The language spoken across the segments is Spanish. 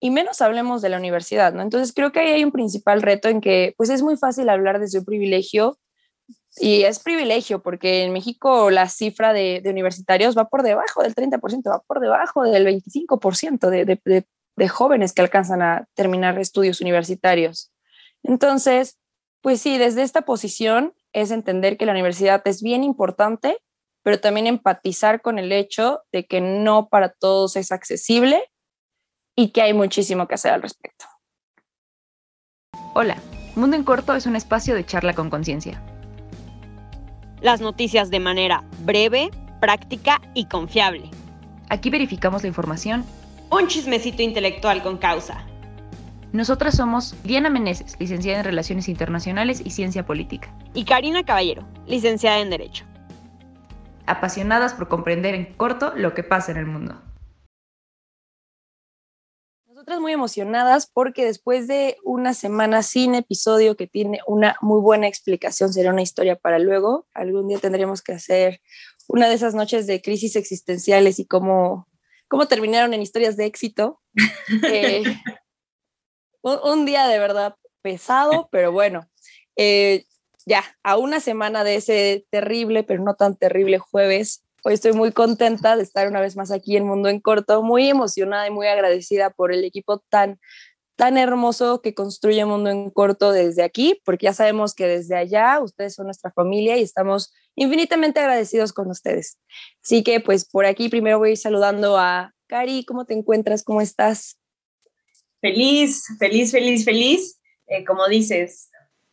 y menos hablemos de la universidad, ¿no? Entonces creo que ahí hay un principal reto en que pues es muy fácil hablar desde un privilegio y es privilegio porque en México la cifra de, universitarios va por debajo del 30%, va por debajo del 25% de, de, jóvenes que alcanzan a terminar estudios universitarios. Entonces, pues sí, desde esta posición es entender que la universidad es bien importante, pero también empatizar con el hecho de que no para todos es accesible y que hay muchísimo que hacer al respecto. Hola, Mundo en Corto es un espacio de charla con conciencia. Las noticias de manera breve, práctica y confiable. Aquí verificamos la información. Un chismecito intelectual con causa. Nosotras somos Diana Meneses, licenciada en Relaciones Internacionales y Ciencia Política. Y Karina Caballero, licenciada en Derecho. Apasionadas por comprender en corto lo que pasa en el mundo muy emocionadas porque después de una semana sin episodio que tiene una muy buena explicación, será una historia para luego. Algún día tendremos que hacer una de esas noches de crisis existenciales y cómo, cómo terminaron en historias de éxito. Eh, un, día de verdad pesado, pero bueno, eh, ya, a una semana de ese terrible, pero no tan terrible jueves, Hoy estoy muy contenta de estar una vez más aquí en Mundo en Corto, muy emocionada y muy agradecida por el equipo tan, tan hermoso que construye Mundo en Corto desde aquí, porque ya sabemos que desde allá ustedes son nuestra familia y estamos infinitamente agradecidos con ustedes. Así que pues por aquí primero voy a ir saludando a Cari, ¿cómo te encuentras? ¿Cómo estás? Feliz, feliz, feliz, feliz. Eh, como dices,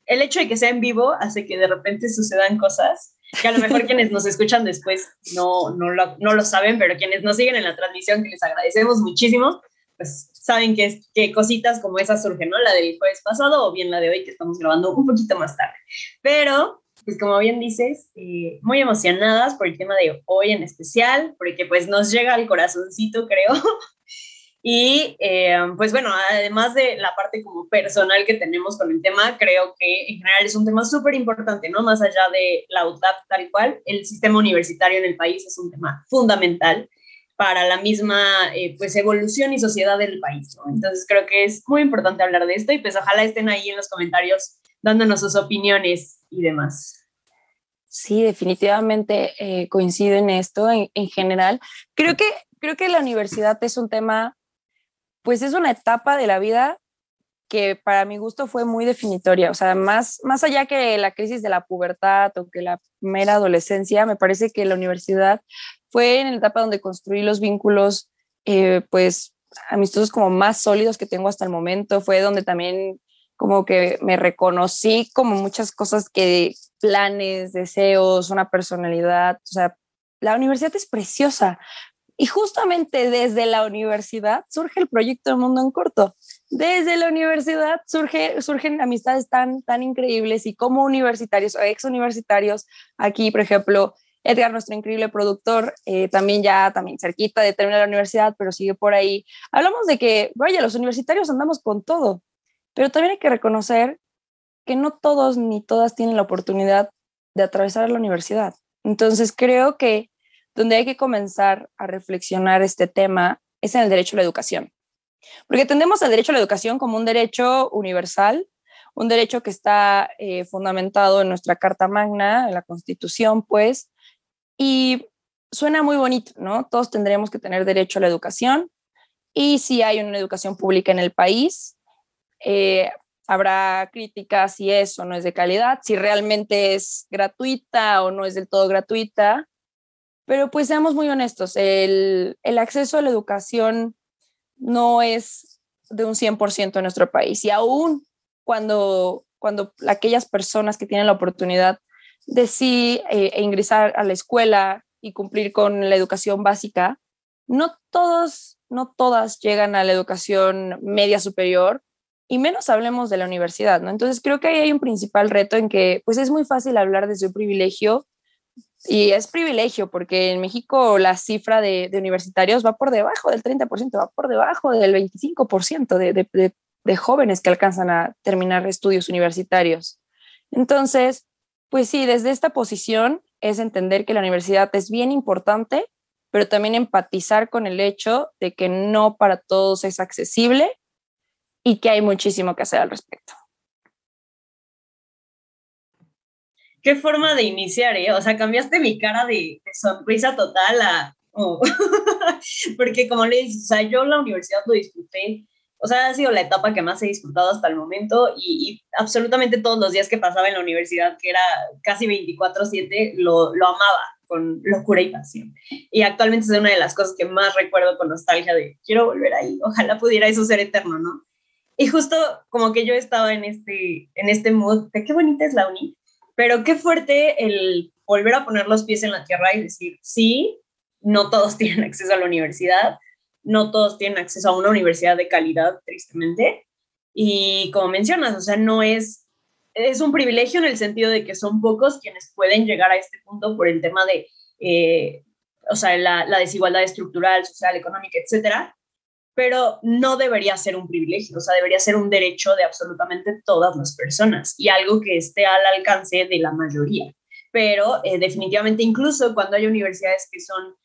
el hecho de que sea en vivo hace que de repente sucedan cosas que a lo mejor quienes nos escuchan después no, no, lo, no lo saben, pero quienes nos siguen en la transmisión, que les agradecemos muchísimo, pues saben que, que cositas como esas surgen, ¿no? La del jueves pasado o bien la de hoy que estamos grabando un poquito más tarde. Pero, pues como bien dices, eh, muy emocionadas por el tema de hoy en especial, porque pues nos llega al corazoncito, creo, y eh, pues bueno, además de la parte como personal que tenemos con el tema, creo que en general es un tema súper importante, ¿no? Más allá de la UTAP tal cual, el sistema universitario en el país es un tema fundamental para la misma eh, pues evolución y sociedad del país, ¿no? Entonces creo que es muy importante hablar de esto y pues ojalá estén ahí en los comentarios dándonos sus opiniones y demás. Sí, definitivamente eh, coincido en esto en, en general. Creo que, creo que la universidad es un tema pues es una etapa de la vida que para mi gusto fue muy definitoria, o sea, más, más allá que la crisis de la pubertad o que la mera adolescencia, me parece que la universidad fue en la etapa donde construí los vínculos, eh, pues, amistosos como más sólidos que tengo hasta el momento, fue donde también como que me reconocí como muchas cosas que planes, deseos, una personalidad, o sea, la universidad es preciosa, y justamente desde la universidad surge el proyecto de Mundo en Corto. Desde la universidad surge, surgen amistades tan, tan increíbles y como universitarios o ex universitarios, aquí, por ejemplo, Edgar, nuestro increíble productor, eh, también ya también cerquita de terminar la universidad, pero sigue por ahí. Hablamos de que, vaya, los universitarios andamos con todo, pero también hay que reconocer que no todos ni todas tienen la oportunidad de atravesar la universidad. Entonces creo que donde hay que comenzar a reflexionar este tema es en el derecho a la educación. Porque entendemos el derecho a la educación como un derecho universal, un derecho que está eh, fundamentado en nuestra Carta Magna, en la Constitución, pues, y suena muy bonito, ¿no? Todos tendremos que tener derecho a la educación y si hay una educación pública en el país, eh, habrá críticas si es o no es de calidad, si realmente es gratuita o no es del todo gratuita, pero pues seamos muy honestos, el, acceso a la educación no es de un 100% en nuestro país y aún cuando, cuando aquellas personas que tienen la oportunidad de sí eh, e ingresar a la escuela y cumplir con la educación básica, no todos, no todas llegan a la educación media superior y menos hablemos de la universidad, ¿no? Entonces creo que ahí hay un principal reto en que pues es muy fácil hablar desde un privilegio y es privilegio porque en México la cifra de, universitarios va por debajo del 30%, va por debajo del 25% de, de, jóvenes que alcanzan a terminar estudios universitarios. Entonces, pues sí, desde esta posición es entender que la universidad es bien importante, pero también empatizar con el hecho de que no para todos es accesible y que hay muchísimo que hacer al respecto. Qué forma de iniciar, ¿eh? O sea, cambiaste mi cara de, sonrisa total a... Oh. Porque como le dices, o sea, yo la universidad lo disfruté o sea, ha sido la etapa que más he disfrutado hasta el momento y, absolutamente todos los días que pasaba en la universidad, que era casi 24/7, lo, lo amaba con locura y pasión. Y actualmente es una de las cosas que más recuerdo con nostalgia de quiero volver ahí, ojalá pudiera eso ser eterno, ¿no? Y justo como que yo estaba en este, en este mood de qué bonita es la uni, pero qué fuerte el volver a poner los pies en la tierra y decir, sí, no todos tienen acceso a la universidad, no todos tienen acceso a una universidad de calidad, tristemente. Y como mencionas, o sea, no es, es un privilegio en el sentido de que son pocos quienes pueden llegar a este punto por el tema de, eh, o sea, la, la, desigualdad estructural, social, económica, etcétera. Pero no debería ser un privilegio, o sea, debería ser un derecho de absolutamente todas las personas y algo que esté al alcance de la mayoría. Pero eh, definitivamente, incluso cuando hay universidades que son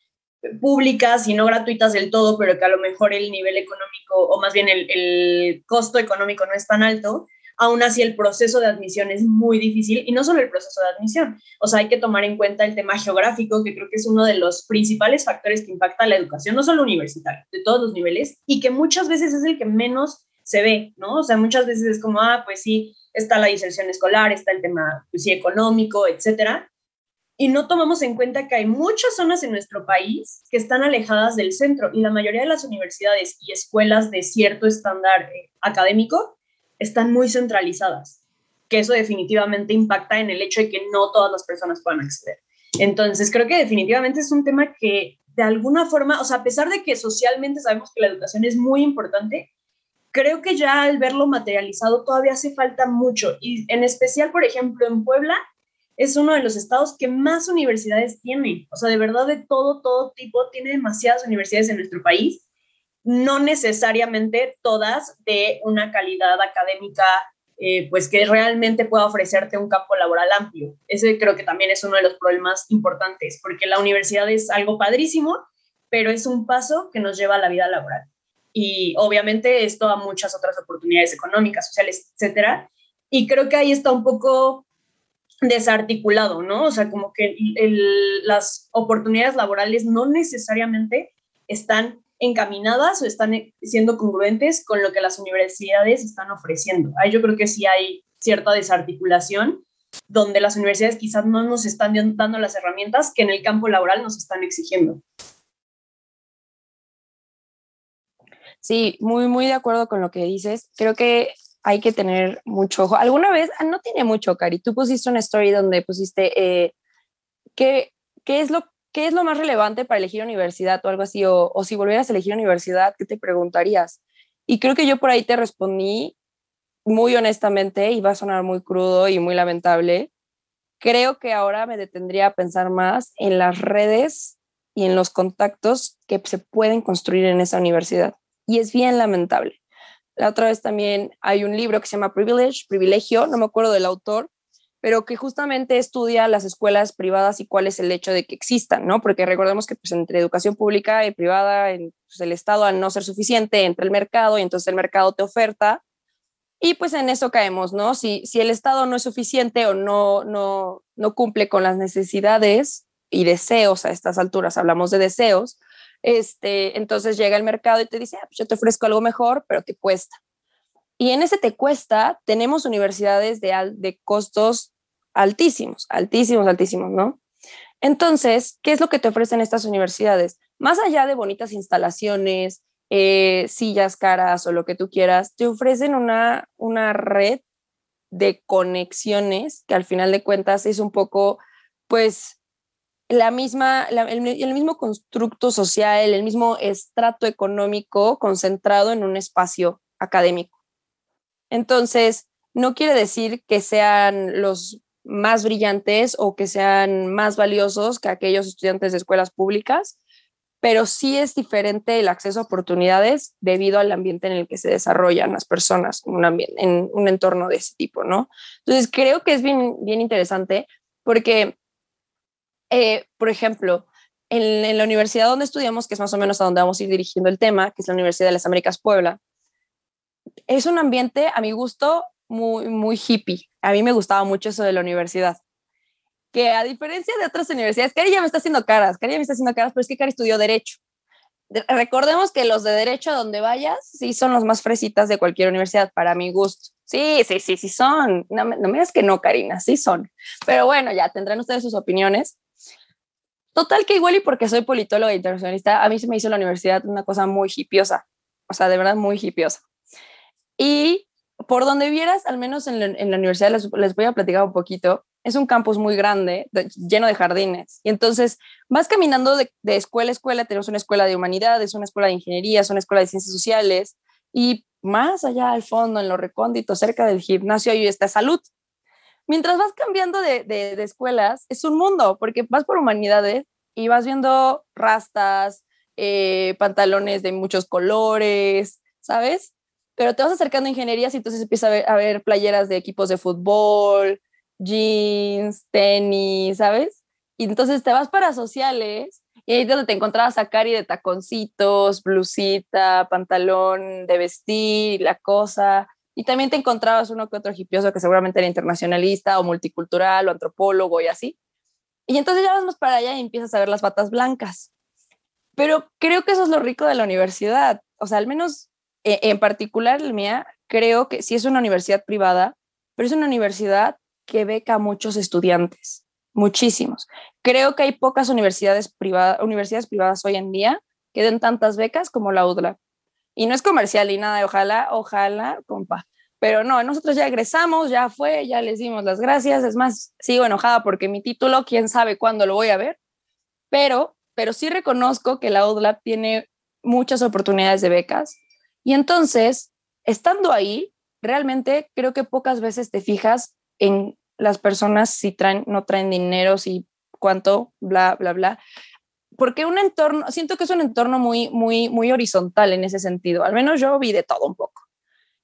públicas y no gratuitas del todo, pero que a lo mejor el nivel económico o más bien el, costo económico no es tan alto, aún así el proceso de admisión es muy difícil y no solo el proceso de admisión, o sea, hay que tomar en cuenta el tema geográfico, que creo que es uno de los principales factores que impacta la educación, no solo universitaria, de todos los niveles, y que muchas veces es el que menos se ve, ¿no? O sea, muchas veces es como, ah, pues sí, está la diserción escolar, está el tema, pues sí, económico, etcétera, y no tomamos en cuenta que hay muchas zonas en nuestro país que están alejadas del centro y la mayoría de las universidades y escuelas de cierto estándar eh, académico están muy centralizadas, que eso definitivamente impacta en el hecho de que no todas las personas puedan acceder. Entonces, creo que definitivamente es un tema que de alguna forma, o sea, a pesar de que socialmente sabemos que la educación es muy importante, creo que ya al verlo materializado todavía hace falta mucho. Y en especial, por ejemplo, en Puebla, es uno de los estados que más universidades tiene. O sea, de verdad, de todo, todo tipo, tiene demasiadas universidades en nuestro país. No necesariamente todas de una calidad académica, eh, pues que realmente pueda ofrecerte un campo laboral amplio. Ese creo que también es uno de los problemas importantes, porque la universidad es algo padrísimo, pero es un paso que nos lleva a la vida laboral. Y obviamente esto a muchas otras oportunidades económicas, sociales, etcétera. Y creo que ahí está un poco desarticulado, ¿no? O sea, como que las oportunidades laborales no necesariamente están encaminadas o están siendo congruentes con lo que las universidades están ofreciendo. Ahí yo creo que sí hay cierta desarticulación donde las universidades quizás no nos están dando las herramientas que en el campo laboral nos están exigiendo. Sí, muy, muy de acuerdo con lo que dices. Creo que hay que tener mucho ojo. Alguna vez, ah, no tiene mucho, Cari, tú pusiste una story donde pusiste eh, ¿qué, qué, es lo, qué es lo más relevante para elegir universidad o algo así, o, si volvieras a elegir universidad, ¿qué te preguntarías? Y creo que yo por ahí te respondí muy honestamente, y va a sonar muy crudo y muy lamentable. Creo que ahora me detendría a pensar más en las redes y en los contactos que se pueden construir en esa universidad. Y es bien lamentable. La otra vez también hay un libro que se llama Privilege, Privilegio, no me acuerdo del autor, pero que justamente estudia las escuelas privadas y cuál es el hecho de que existan, ¿no? Porque recordemos que pues, entre educación pública y privada, pues, el Estado al no ser suficiente, entra el mercado y entonces el mercado te oferta y pues en eso caemos, ¿no? Si, si el Estado no es suficiente o no, no, no cumple con las necesidades y deseos a estas alturas, hablamos de deseos, este, entonces llega el mercado y te dice, ah, pues yo te ofrezco algo mejor, pero te cuesta. Y en ese te cuesta, tenemos universidades de, costos altísimos, altísimos, altísimos, ¿no? Entonces, ¿qué es lo que te ofrecen estas universidades? Más allá de bonitas instalaciones, eh, sillas caras o lo que tú quieras, te ofrecen una, una red de conexiones que al final de cuentas es un poco, pues, la misma, el, mismo constructo social, el mismo estrato económico concentrado en un espacio académico. Entonces, no quiere decir que sean los más brillantes o que sean más valiosos que aquellos estudiantes de escuelas públicas, pero sí es diferente el acceso a oportunidades debido al ambiente en el que se desarrollan las personas en un entorno de ese tipo, ¿no? Entonces, creo que es bien, bien interesante porque eh, por ejemplo, en, la universidad donde estudiamos, que es más o menos a donde vamos a ir dirigiendo el tema, que es la Universidad de las Américas Puebla, es un ambiente, a mi gusto, muy, muy hippie. A mí me gustaba mucho eso de la universidad. Que a diferencia de otras universidades, Cari ya me está haciendo caras, Cari ya me está haciendo caras, pero es que Cari estudió Derecho. recordemos que los de Derecho, a donde vayas, sí son los más fresitas de cualquier universidad, para mi gusto. Sí, sí, sí, sí son. No, me digas que no, Karina, sí son. Pero bueno, ya tendrán ustedes sus opiniones. Total que igual y porque soy politóloga internacionalista, a mí se me hizo la universidad una cosa muy hipiosa, o sea, de verdad muy hipiosa. Y por donde vieras, al menos en la, universidad, les, voy a platicar un poquito, es un campus muy grande, lleno de jardines. Y entonces vas caminando de, escuela a escuela, tenemos una escuela de humanidades, una escuela de ingeniería, una escuela de ciencias sociales, y más allá al fondo, en lo recóndito, cerca del gimnasio, ahí está salud mientras vas cambiando de, de, escuelas, es un mundo, porque vas por humanidades y vas viendo rastas, eh, pantalones de muchos colores, ¿sabes? Pero te vas acercando a ingenierías y entonces empieza a ver, a ver playeras de equipos de fútbol, jeans, tenis, ¿sabes? Y entonces te vas para sociales y ahí es donde te encontrabas a Cari de taconcitos, blusita, pantalón de vestir, la cosa. Y también te encontrabas uno que otro hipioso que seguramente era internacionalista o multicultural o antropólogo y así. Y entonces ya vas para allá y empiezas a ver las batas blancas. Pero creo que eso es lo rico de la universidad. O sea, al menos en particular el mía, creo que sí es una universidad privada, pero es una universidad que beca a muchos estudiantes, muchísimos. Creo que hay pocas universidades, privadas universidades privadas hoy en día que den tantas becas como la UDLA. Y no es comercial y nada, ojalá, ojalá, compa. Pero no, nosotros ya egresamos, ya fue, ya les dimos las gracias. Es más, sigo enojada porque mi título, quién sabe cuándo lo voy a ver. Pero, pero sí reconozco que la UDLAB tiene muchas oportunidades de becas. Y entonces, estando ahí, realmente creo que pocas veces te fijas en las personas si traen, no traen dinero, si cuánto, bla, bla, bla porque un entorno, siento que es un entorno muy, muy, muy horizontal en ese sentido. Al menos yo vi de todo un poco.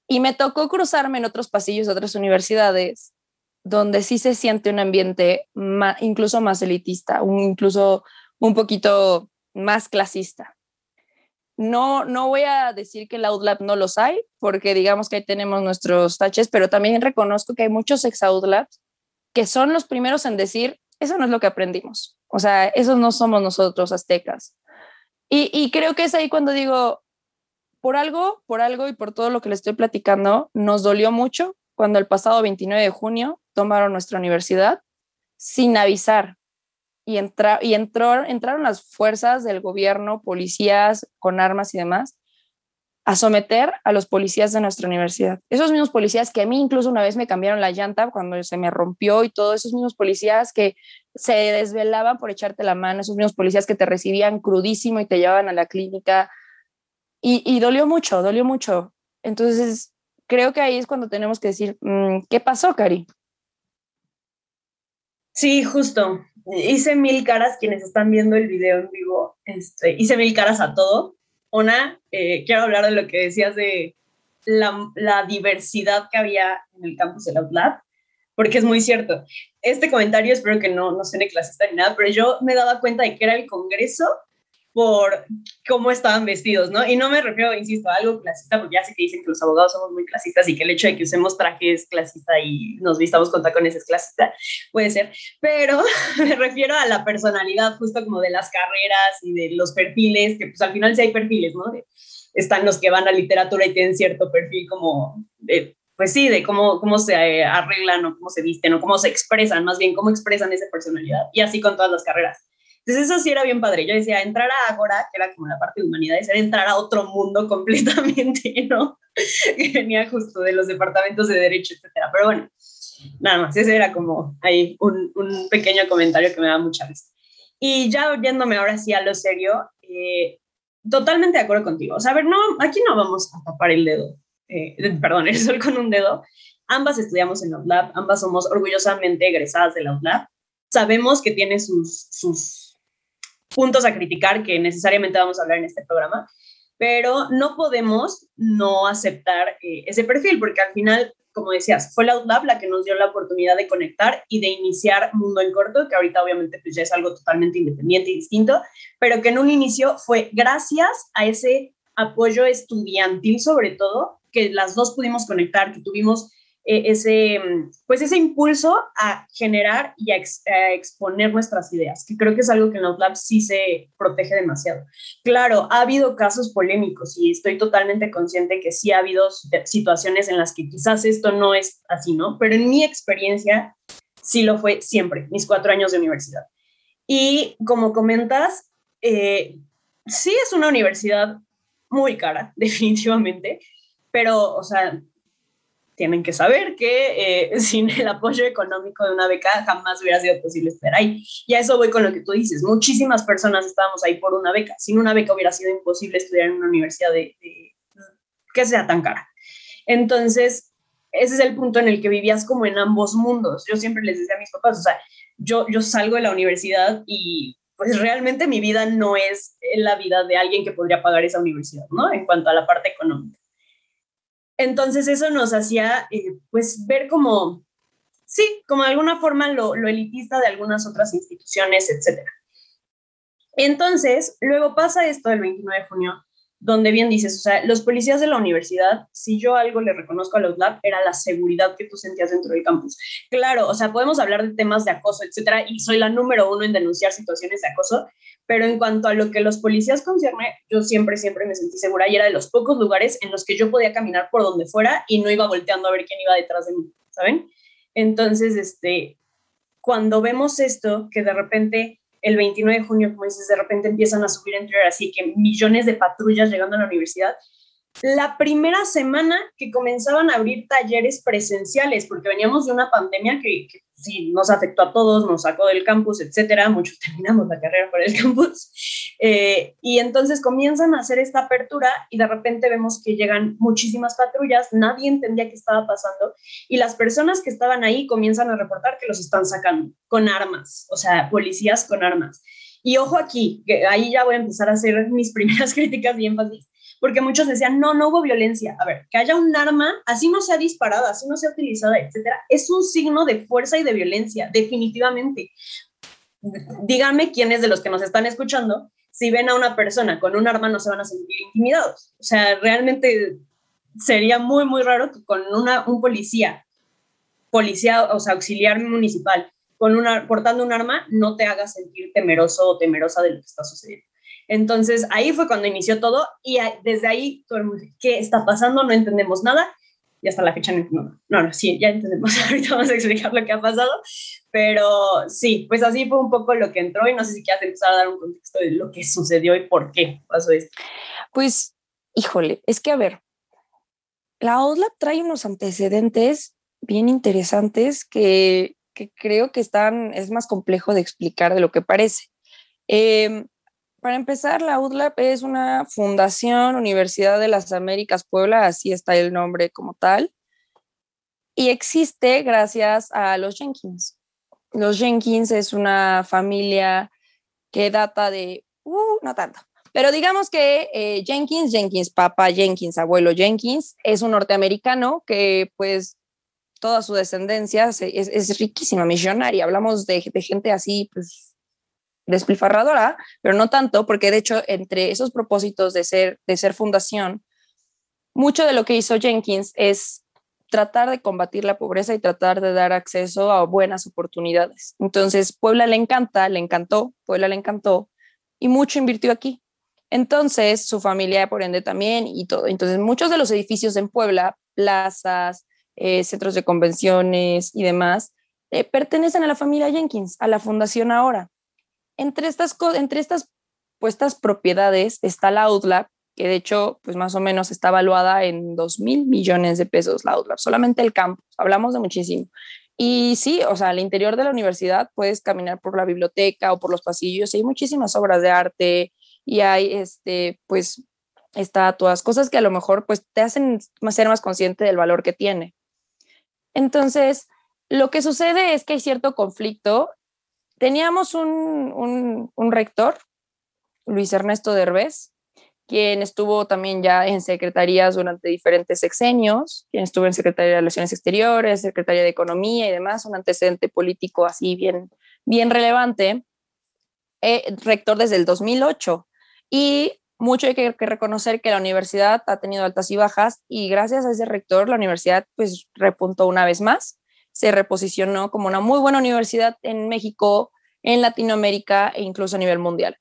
Y me tocó cruzarme en otros pasillos de otras universidades donde sí se siente un ambiente incluso más elitista, incluso un poquito más clasista. No, no voy a decir que el Outlab no los hay, porque digamos que ahí tenemos nuestros taches, pero también reconozco que hay muchos ex Outlabs que son los primeros en decir, eso no es lo que aprendimos. O sea, esos no somos nosotros aztecas. Y, creo que es ahí cuando digo, por algo, por algo y por todo lo que le estoy platicando, nos dolió mucho cuando el pasado 29 de junio tomaron nuestra universidad sin avisar. Y, entra, y entró, entraron las fuerzas del gobierno, policías con armas y demás, a someter a los policías de nuestra universidad. Esos mismos policías que a mí incluso una vez me cambiaron la llanta cuando se me rompió y todos esos mismos policías que se desvelaban por echarte la mano, esos mismos policías que te recibían crudísimo y te llevaban a la clínica. Y, dolió mucho, dolió mucho. Entonces, creo que ahí es cuando tenemos que decir, mm, ¿qué pasó, Cari? Sí, justo. Hice mil caras, quienes están viendo el video en vivo, este, hice mil caras a todo una, eh, quiero hablar de lo que decías de la, diversidad que había en el campus de la porque es muy cierto. Este comentario espero que no, no suene clasista ni nada, pero yo me daba cuenta de que era el Congreso por cómo estaban vestidos, ¿no? Y no me refiero, insisto, a algo clasista, porque ya sé que dicen que los abogados somos muy clasistas y que el hecho de que usemos trajes es clasista y nos vistamos con tacones es clasista, puede ser, pero me refiero a la personalidad justo como de las carreras y de los perfiles, que pues al final sí hay perfiles, ¿no? están los que van a literatura y tienen cierto perfil como de, pues sí, de cómo, cómo se arreglan o cómo se visten o cómo se expresan, más bien cómo expresan esa personalidad, y así con todas las carreras. Entonces eso sí era bien padre. Yo decía, entrar a Agora, que era como la parte de humanidades, era entrar a otro mundo completamente, ¿no? que venía justo de los departamentos de derecho, etcétera. Pero bueno, nada más, ese era como ahí un, un pequeño comentario que me da mucha risa. Y ya viéndome ahora sí a lo serio, eh, totalmente de acuerdo contigo. O sea, a ver, no, aquí no vamos a tapar el dedo, eh, perdón, el sol con un dedo. Ambas estudiamos en Outlab, ambas somos orgullosamente egresadas de la Outlab. Sabemos que tiene sus, sus puntos a criticar que necesariamente vamos a hablar en este programa, pero no podemos no aceptar eh, ese perfil, porque al final, como decías, fue la Outlab la que nos dio la oportunidad de conectar y de iniciar Mundo en Corto, que ahorita obviamente pues ya es algo totalmente independiente y distinto, pero que en un inicio fue gracias a ese apoyo estudiantil sobre todo, que las dos pudimos conectar, que tuvimos ese, pues ese impulso a generar y a, exponer nuestras ideas, que creo que es algo que en Outlab sí se protege demasiado. Claro, ha habido casos polémicos y estoy totalmente consciente que sí ha habido situaciones en las que quizás esto no es así, ¿no? Pero en mi experiencia sí lo fue siempre, mis cuatro años de universidad. Y como comentas, eh, sí es una universidad muy cara, definitivamente, pero, o sea, tienen que saber que eh, sin el apoyo económico de una beca jamás hubiera sido posible estar ahí. Y a eso voy con lo que tú dices. Muchísimas personas estábamos ahí por una beca. Sin una beca hubiera sido imposible estudiar en una universidad de, que sea tan cara. Entonces, ese es el punto en el que vivías como en ambos mundos. Yo siempre les decía a mis papás, o sea, yo, yo salgo de la universidad y pues realmente mi vida no es la vida de alguien que podría pagar esa universidad, ¿no? En cuanto a la parte económica. Entonces eso nos hacía, eh, pues, ver como, sí, como de alguna forma lo, elitista de algunas otras instituciones, etc. Entonces, luego pasa esto el 29 de junio, donde bien dices, o sea, los policías de la universidad, si yo algo le reconozco a los lab, era la seguridad que tú sentías dentro del campus. Claro, o sea, podemos hablar de temas de acoso, etcétera, y soy la número uno en denunciar situaciones de acoso, pero en cuanto a lo que los policías concierne, yo siempre, siempre me sentí segura y era de los pocos lugares en los que yo podía caminar por donde fuera y no iba volteando a ver quién iba detrás de mí, ¿saben? Entonces, este, cuando vemos esto, que de repente el 29 de junio, como dices, de repente empiezan a subir entre así que millones de patrullas llegando a la universidad, la primera semana que comenzaban a abrir talleres presenciales, porque veníamos de una pandemia que, sí nos afectó a todos, nos sacó del campus, etcétera, muchos terminamos la carrera por el campus, eh, y entonces comienzan a hacer esta apertura y de repente vemos que llegan muchísimas patrullas, nadie entendía qué estaba pasando, y las personas que estaban ahí comienzan a reportar que los están sacando con armas, o sea, policías con armas. Y ojo aquí, que ahí ya voy a empezar a hacer mis primeras críticas y énfasis porque muchos decían, no, no hubo violencia. A ver, que haya un arma, así no sea disparada, así no sea utilizada, etcétera, es un signo de fuerza y de violencia, definitivamente. Díganme quiénes de los que nos están escuchando, si ven a una persona con un arma, no se van a sentir intimidados. O sea, realmente sería muy, muy raro que con una, un policía, policía, o sea, auxiliar municipal, con una, portando un arma, no te haga sentir temeroso o temerosa de lo que está sucediendo. Entonces ahí fue cuando inició todo y desde ahí todo el mundo, ¿qué está pasando? No entendemos nada y hasta la fecha no No, no, sí, ya entendemos. Ahorita vamos a explicar lo que ha pasado, pero sí, pues así fue un poco lo que entró y no sé si quieres empezar a dar un contexto de lo que sucedió y por qué pasó esto. Pues, híjole, es que a ver, la ODLAP trae unos antecedentes bien interesantes que, que creo que están, es más complejo de explicar de lo que parece. Eh, para empezar, la UDLAP es una fundación Universidad de las Américas Puebla, así está el nombre como tal, y existe gracias a los Jenkins. Los Jenkins es una familia que data de, uh, no tanto, pero digamos que eh, Jenkins, Jenkins, papá Jenkins, abuelo Jenkins, es un norteamericano que pues toda su descendencia es, riquísima, millonaria. Hablamos de, de gente así, pues despilfarradora, pero no tanto, porque de hecho entre esos propósitos de ser, de ser fundación, mucho de lo que hizo Jenkins es tratar de combatir la pobreza y tratar de dar acceso a buenas oportunidades. Entonces, Puebla le encanta, le encantó, Puebla le encantó y mucho invirtió aquí. Entonces, su familia, por ende, también y todo. Entonces, muchos de los edificios en Puebla, plazas, eh, centros de convenciones y demás, eh, pertenecen a la familia Jenkins, a la fundación ahora. Entre estas, entre estas puestas propiedades está la Outlab, que de hecho, pues más o menos está evaluada en 2 mil millones de pesos la Outlab, solamente el campus, hablamos de muchísimo. Y sí, o sea, al interior de la universidad puedes caminar por la biblioteca o por los pasillos y hay muchísimas obras de arte y hay, este, pues, estatuas, cosas que a lo mejor, pues, te hacen ser más consciente del valor que tiene. Entonces, lo que sucede es que hay cierto conflicto teníamos un, rector, Luis Ernesto Derbez, quien estuvo también ya en secretarías durante diferentes sexenios, quien estuvo en Secretaría de Relaciones Exteriores, Secretaría de Economía y demás, un antecedente político así bien, bien relevante, eh, rector desde el 2008. Y mucho hay que, que, reconocer que la universidad ha tenido altas y bajas y gracias a ese rector la universidad pues repuntó una vez más, se reposicionó como una muy buena universidad en México, en Latinoamérica e incluso a nivel mundial.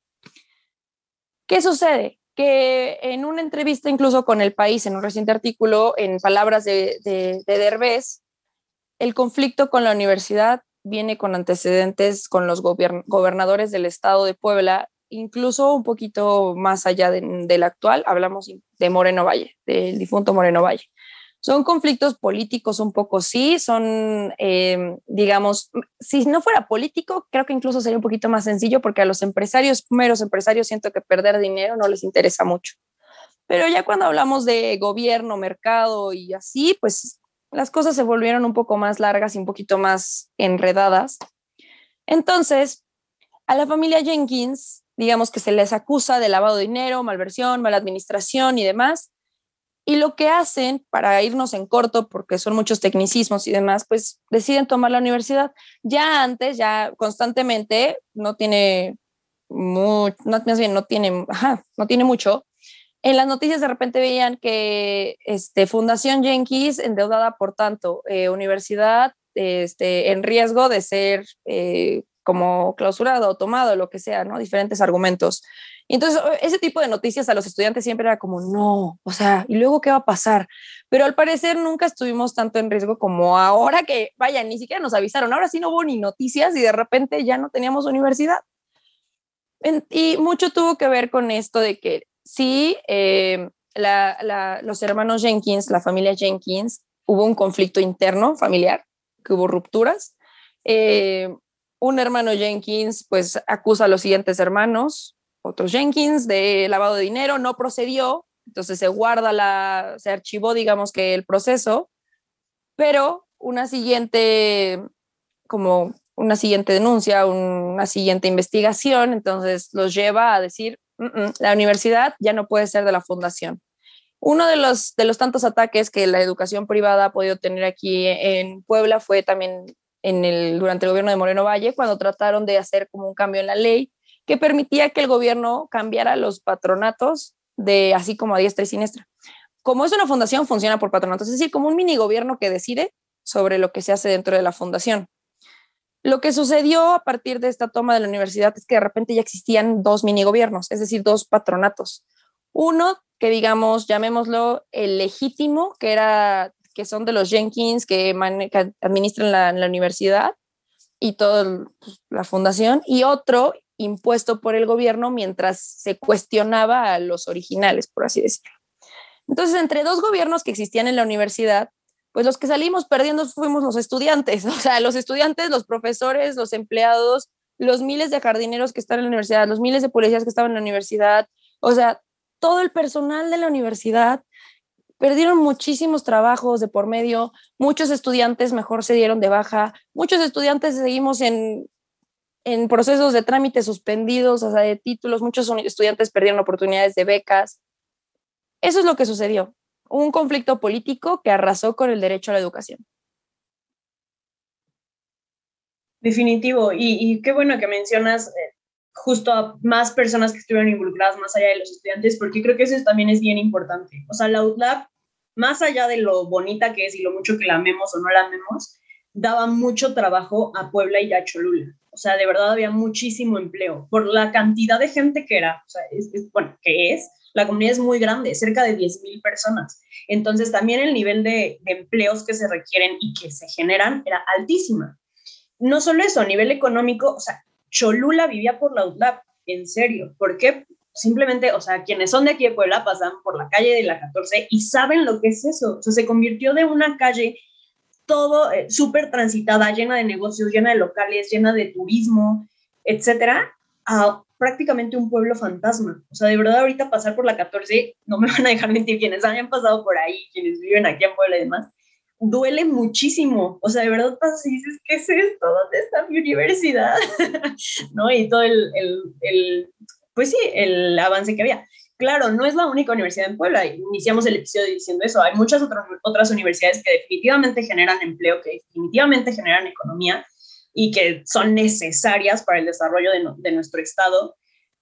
¿Qué sucede? Que en una entrevista incluso con El País, en un reciente artículo, en palabras de, de, de Derbez, el conflicto con la universidad viene con antecedentes con los gobernadores del estado de Puebla, incluso un poquito más allá de, del actual, hablamos de Moreno Valle, del difunto Moreno Valle. Son conflictos políticos un poco, sí, son, eh, digamos, si no fuera político, creo que incluso sería un poquito más sencillo porque a los empresarios, meros empresarios, siento que perder dinero no les interesa mucho. Pero ya cuando hablamos de gobierno, mercado y así, pues las cosas se volvieron un poco más largas y un poquito más enredadas. Entonces, a la familia Jenkins, digamos que se les acusa de lavado de dinero, malversión, mala administración y demás, y lo que hacen, para irnos en corto, porque son muchos tecnicismos y demás, pues deciden tomar la universidad. Ya antes, ya constantemente, no tiene mucho, no, más bien no tiene, no tiene mucho. En las noticias de repente veían que este, Fundación Jenkins endeudada por tanto, eh, universidad este, en riesgo de ser eh, como clausurado o tomado, lo que sea, ¿no? Diferentes argumentos. Y entonces ese tipo de noticias a los estudiantes siempre era como, no, o sea, ¿y luego qué va a pasar? Pero al parecer nunca estuvimos tanto en riesgo como ahora que, vaya, ni siquiera nos avisaron, ahora sí no hubo ni noticias y de repente ya no teníamos universidad. y mucho tuvo que ver con esto de que sí, eh, la, la, los hermanos Jenkins, la familia Jenkins, hubo un conflicto interno familiar, que hubo rupturas. Eh, un hermano Jenkins pues acusa a los siguientes hermanos, otros Jenkins de lavado de dinero, no procedió, entonces se guarda la, se archivó, digamos que el proceso, pero una siguiente, como una siguiente denuncia, una siguiente investigación, entonces los lleva a decir, la universidad ya no puede ser de la fundación. Uno de los, de los tantos ataques que la educación privada ha podido tener aquí en Puebla fue también en el, durante el gobierno de Moreno Valle, cuando trataron de hacer como un cambio en la ley que permitía que el gobierno cambiara los patronatos de así como a diestra y siniestra. Como es una fundación, funciona por patronatos, es decir, como un mini gobierno que decide sobre lo que se hace dentro de la fundación. Lo que sucedió a partir de esta toma de la universidad es que de repente ya existían dos mini gobiernos, es decir, dos patronatos. Uno que digamos, llamémoslo el legítimo, que era que son de los Jenkins que, administran la, la, universidad y toda pues, la fundación, y otro impuesto por el gobierno mientras se cuestionaba a los originales, por así decirlo. Entonces, entre dos gobiernos que existían en la universidad, pues los que salimos perdiendo fuimos los estudiantes, o sea, los estudiantes, los profesores, los empleados, los miles de jardineros que están en la universidad, los miles de policías que estaban en la universidad, o sea, todo el personal de la universidad perdieron muchísimos trabajos de por medio, muchos estudiantes mejor se dieron de baja, muchos estudiantes seguimos en en procesos de trámite suspendidos, o sea, de títulos, muchos estudiantes perdieron oportunidades de becas. Eso es lo que sucedió, un conflicto político que arrasó con el derecho a la educación. Definitivo, y, qué bueno que mencionas eh, justo a más personas que estuvieron involucradas más allá de los estudiantes, porque creo que eso también es bien importante. O sea, la UTLAB, más allá de lo bonita que es y lo mucho que la amemos o no la amemos, daba mucho trabajo a Puebla y a Cholula. O sea, de verdad había muchísimo empleo por la cantidad de gente que era, o sea, es, bueno, que es, la comunidad es muy grande, cerca de 10.000 personas. Entonces, también el nivel de, de, empleos que se requieren y que se generan era altísima. No solo eso, a nivel económico, o sea, Cholula vivía por la UTLAP, en serio. ¿Por qué? Simplemente, o sea, quienes son de aquí de Puebla pasan por la calle de la 14 y saben lo que es eso. O sea, se convirtió de una calle todo eh, súper transitada, llena de negocios, llena de locales, llena de turismo, etcétera, a prácticamente un pueblo fantasma. O sea, de verdad, ahorita pasar por la 14, no me van a dejar mentir quienes hayan pasado por ahí, quienes viven aquí en Puebla y demás, duele muchísimo. O sea, de verdad pasas y dices, ¿qué es esto? ¿Dónde está mi universidad? ¿No? Y todo el, el, el, pues sí, el avance que había. Claro, no es la única universidad en Puebla. Iniciamos el episodio diciendo eso. Hay muchas otras, otras universidades que definitivamente generan empleo, que definitivamente generan economía y que son necesarias para el desarrollo de, de nuestro estado.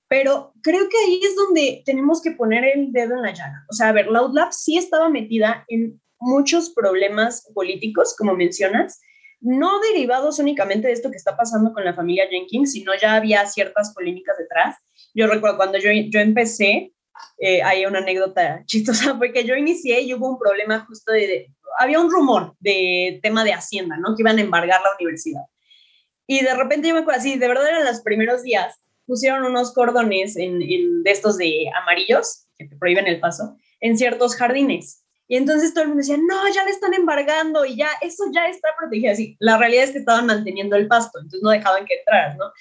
Pero creo que ahí es donde tenemos que poner el dedo en la llaga. O sea, a ver, la UTLAB sí estaba metida en muchos problemas políticos, como mencionas, no derivados únicamente de esto que está pasando con la familia Jenkins, sino ya había ciertas polémicas detrás. Yo recuerdo cuando yo, yo empecé, eh, hay una anécdota chistosa, porque yo inicié y hubo un problema justo de, había un rumor de tema de Hacienda, ¿no? Que iban a embargar la universidad. Y de repente yo me acuerdo así, de verdad eran los primeros días, pusieron unos cordones en, de estos de amarillos, que te prohíben el paso, en ciertos jardines. Y entonces todo el mundo decía, no, ya le están embargando y ya, eso ya está protegido. Así, la realidad es que estaban manteniendo el pasto, entonces no dejaban que entraras, ¿no?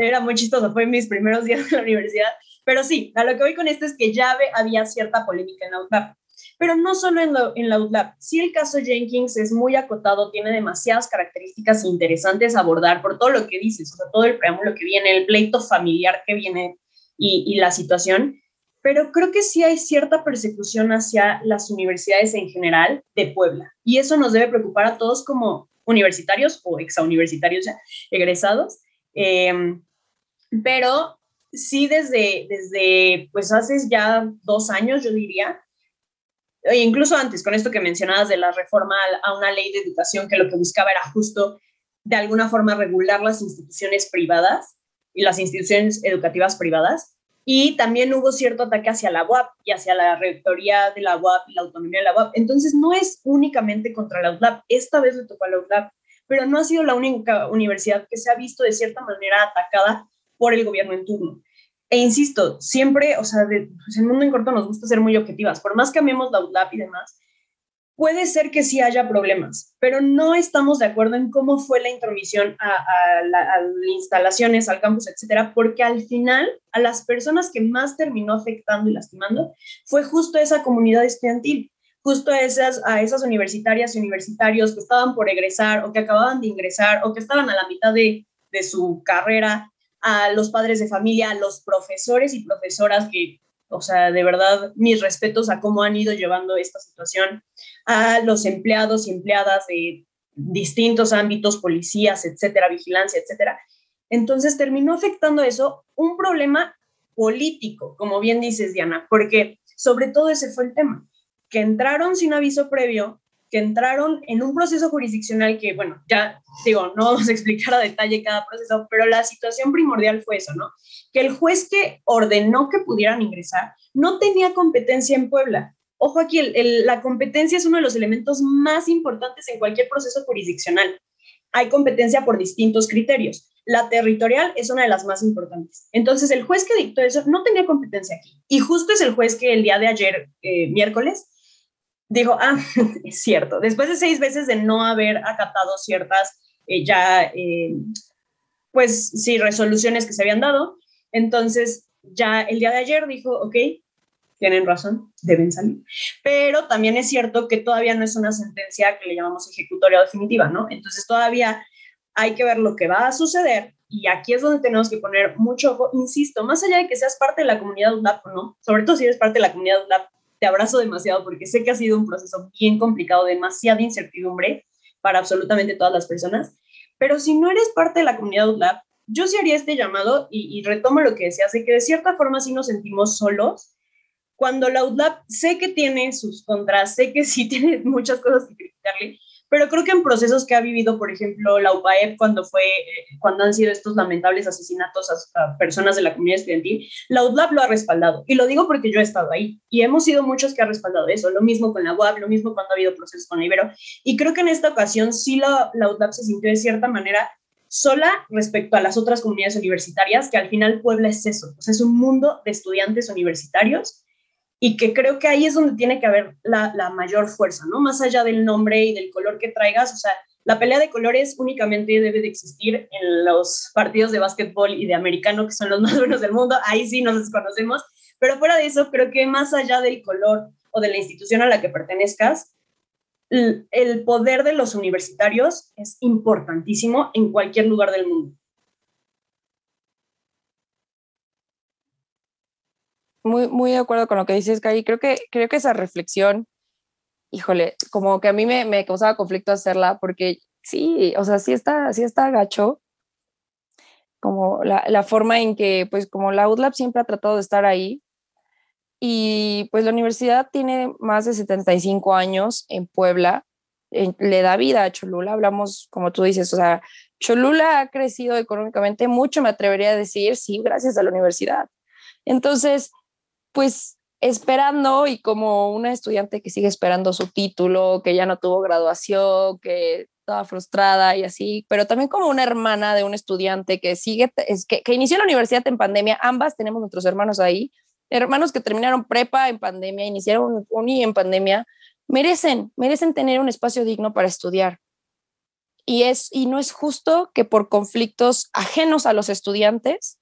Era muy chistoso, fue en mis primeros días de la universidad. Pero sí, a lo que voy con esto es que ya había cierta polémica en la UTLAP. Pero no solo en la, en la UTLAP. Sí, el caso Jenkins es muy acotado, tiene demasiadas características interesantes a abordar por todo lo que dices, o sea, todo el preámbulo que viene, el pleito familiar que viene y, y la situación pero creo que sí hay cierta persecución hacia las universidades en general de Puebla y eso nos debe preocupar a todos como universitarios o exauniversitarios ya egresados. Em, pero sí desde, desde, pues hace ya dos años, yo diría, e incluso antes, con esto que mencionabas de la reforma a una ley de educación que lo que buscaba era justo de alguna forma regular las instituciones privadas y las instituciones educativas privadas, y también hubo cierto ataque hacia la UAP y hacia la rectoría de la UAP y la autonomía de la UAP. Entonces no es únicamente contra la UTLAP, esta vez le tocó a la UTLAP, pero no ha sido la única universidad que se ha visto de cierta manera atacada por el gobierno en turno. E insisto, siempre, o sea, de, pues el mundo en corto nos gusta ser muy objetivas, por más que amemos la y demás, puede ser que sí haya problemas, pero no estamos de acuerdo en cómo fue la intromisión a, las instalaciones, al campus, etcétera, porque al final a las personas que más terminó afectando y lastimando fue justo esa comunidad estudiantil, justo a esas, a esas universitarias y universitarios que estaban por egresar o que acababan de ingresar o que estaban a la mitad de, de su carrera, a los padres de familia, a los profesores y profesoras que o sea, de verdad, mis respetos a cómo han ido llevando esta situación, a los empleados y empleadas de distintos ámbitos, policías, etcétera, vigilancia, etcétera. Entonces terminó afectando eso un problema político, como bien dices, Diana, porque sobre todo ese fue el tema, que entraron sin aviso previo, que entraron en un proceso jurisdiccional que, bueno, ya digo, no vamos a explicar a detalle cada proceso, pero la situación primordial fue eso, ¿no? Que el juez que ordenó que pudieran ingresar no tenía competencia en Puebla. Ojo aquí, la competencia es uno de los elementos más importantes en cualquier proceso jurisdiccional. Hay competencia por distintos criterios. La territorial es una de las más importantes. Entonces, el juez que dictó eso no tenía competencia aquí. Y justo es el juez que el día de ayer, eh, miércoles, dijo, ah, es cierto, después de seis veces de no haber acatado ciertas eh, ya, eh, pues sí, resoluciones que se habían dado, entonces ya el día de ayer dijo, ok, tienen razón, deben salir. Pero también es cierto que todavía no es una sentencia que le llamamos ejecutoria definitiva, ¿no? Entonces todavía hay que ver lo que va a suceder y aquí es donde tenemos que poner mucho ojo, insisto, más allá de que seas parte de la comunidad UNAP o no, sobre todo si eres parte de la comunidad UNAP, te abrazo demasiado porque sé que ha sido un proceso bien complicado, demasiada incertidumbre para absolutamente todas las personas. Pero si no eres parte de la comunidad UTLAB, yo sí haría este llamado y, retomo lo que decías, de que de cierta forma sí nos sentimos solos cuando la UTLAB sé que tiene sus contras, sé que sí tiene muchas cosas que criticarle, pero creo que en procesos que ha vivido, por ejemplo, la UPAEP cuando fue, eh, cuando han sido estos lamentables asesinatos a, personas de la comunidad estudiantil, la UDLAP lo ha respaldado. Y lo digo porque yo he estado ahí y hemos sido muchos que han respaldado eso. Lo mismo con la UAP, lo mismo cuando ha habido procesos con la Ibero. Y creo que en esta ocasión sí la, la UDLAP se sintió de cierta manera sola respecto a las otras comunidades universitarias, que al final Puebla es eso, pues es un mundo de estudiantes universitarios y que creo que ahí es donde tiene que haber la, la, mayor fuerza, ¿no? Más allá del nombre y del color que traigas, o sea, la pelea de colores únicamente debe de existir en los partidos de básquetbol y de americano, que son los más buenos del mundo, ahí sí nos desconocemos, pero fuera de eso, creo que más allá del color o de la institución a la que pertenezcas, el poder de los universitarios es importantísimo en cualquier lugar del mundo. Muy, muy de acuerdo con lo que dices, Cari. Creo que, creo que esa reflexión, híjole, como que a mí me, me causaba conflicto hacerla porque sí, o sea, sí está, sí está gacho. Como la, la forma en que, pues, como la UDLAB siempre ha tratado de estar ahí, y pues la universidad tiene más de 75 años en Puebla, le da vida a Cholula, hablamos como tú dices, o sea, Cholula ha crecido económicamente mucho, me atrevería a decir, sí, gracias a la universidad. Entonces, pues esperando y como una estudiante que sigue esperando su título, que ya no tuvo graduación, que estaba frustrada y así, pero también como una hermana de un estudiante que sigue, que, que inició la universidad en pandemia, ambas tenemos nuestros hermanos ahí, hermanos que terminaron prepa en pandemia, iniciaron uni en pandemia, merecen, merecen tener un espacio digno para estudiar. Y, es, y no es justo que por conflictos ajenos a los estudiantes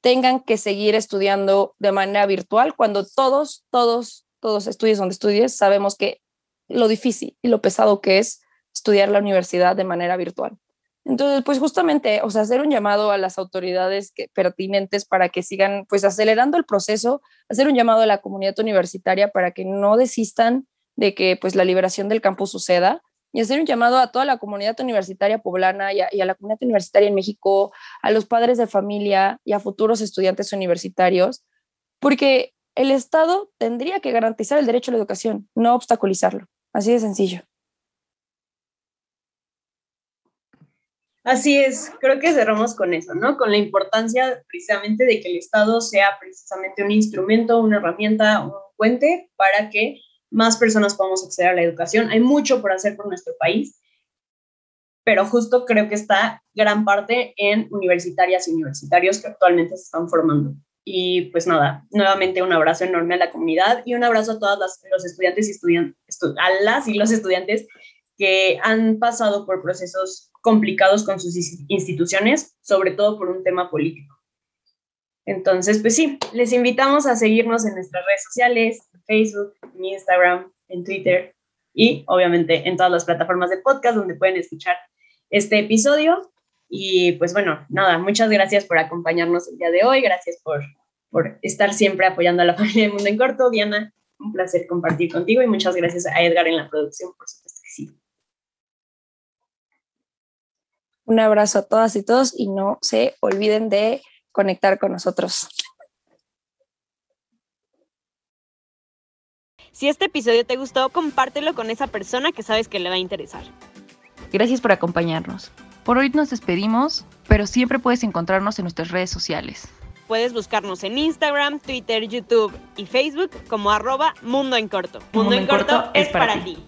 tengan que seguir estudiando de manera virtual cuando todos, todos, todos estudies donde estudies, sabemos que lo difícil y lo pesado que es estudiar la universidad de manera virtual. Entonces, pues justamente, o sea, hacer un llamado a las autoridades pertinentes para que sigan, pues, acelerando el proceso, hacer un llamado a la comunidad universitaria para que no desistan de que, pues, la liberación del campus suceda y hacer un llamado a toda la comunidad universitaria poblana y a, la comunidad universitaria en México, a los padres de familia y a futuros estudiantes universitarios, porque el Estado tendría que garantizar el derecho a la educación, no obstaculizarlo. Así de sencillo. Así es, creo que cerramos con eso, ¿no? Con la importancia precisamente de que el Estado sea precisamente un instrumento, una herramienta, un puente para que más personas podamos acceder a la educación. Hay mucho por hacer por nuestro país, pero justo creo que está gran parte en universitarias y universitarios que actualmente se están formando. Y pues nada, nuevamente un abrazo enorme a la comunidad y un abrazo a todos los estudiantes y estudiantes, a las y los estudiantes que han pasado por procesos complicados con sus instituciones, sobre todo por un tema político. Entonces, pues sí, les invitamos a seguirnos en nuestras redes sociales, Facebook, Instagram, en Twitter y obviamente en todas las plataformas de podcast donde pueden escuchar este episodio. Y pues bueno, nada, muchas gracias por acompañarnos el día de hoy, gracias por, por estar siempre apoyando a la familia de Mundo en Corto. Diana, un placer compartir contigo y muchas gracias a Edgar en la producción, por supuesto que sí. Un abrazo a todas y todos y no se olviden de conectar con nosotros. Si este episodio te gustó, compártelo con esa persona que sabes que le va a interesar. Gracias por acompañarnos. Por hoy nos despedimos, pero siempre puedes encontrarnos en nuestras redes sociales. Puedes buscarnos en Instagram, Twitter, YouTube y Facebook como arroba Mundo en Corto. Mundo, en, corto, es para, ti.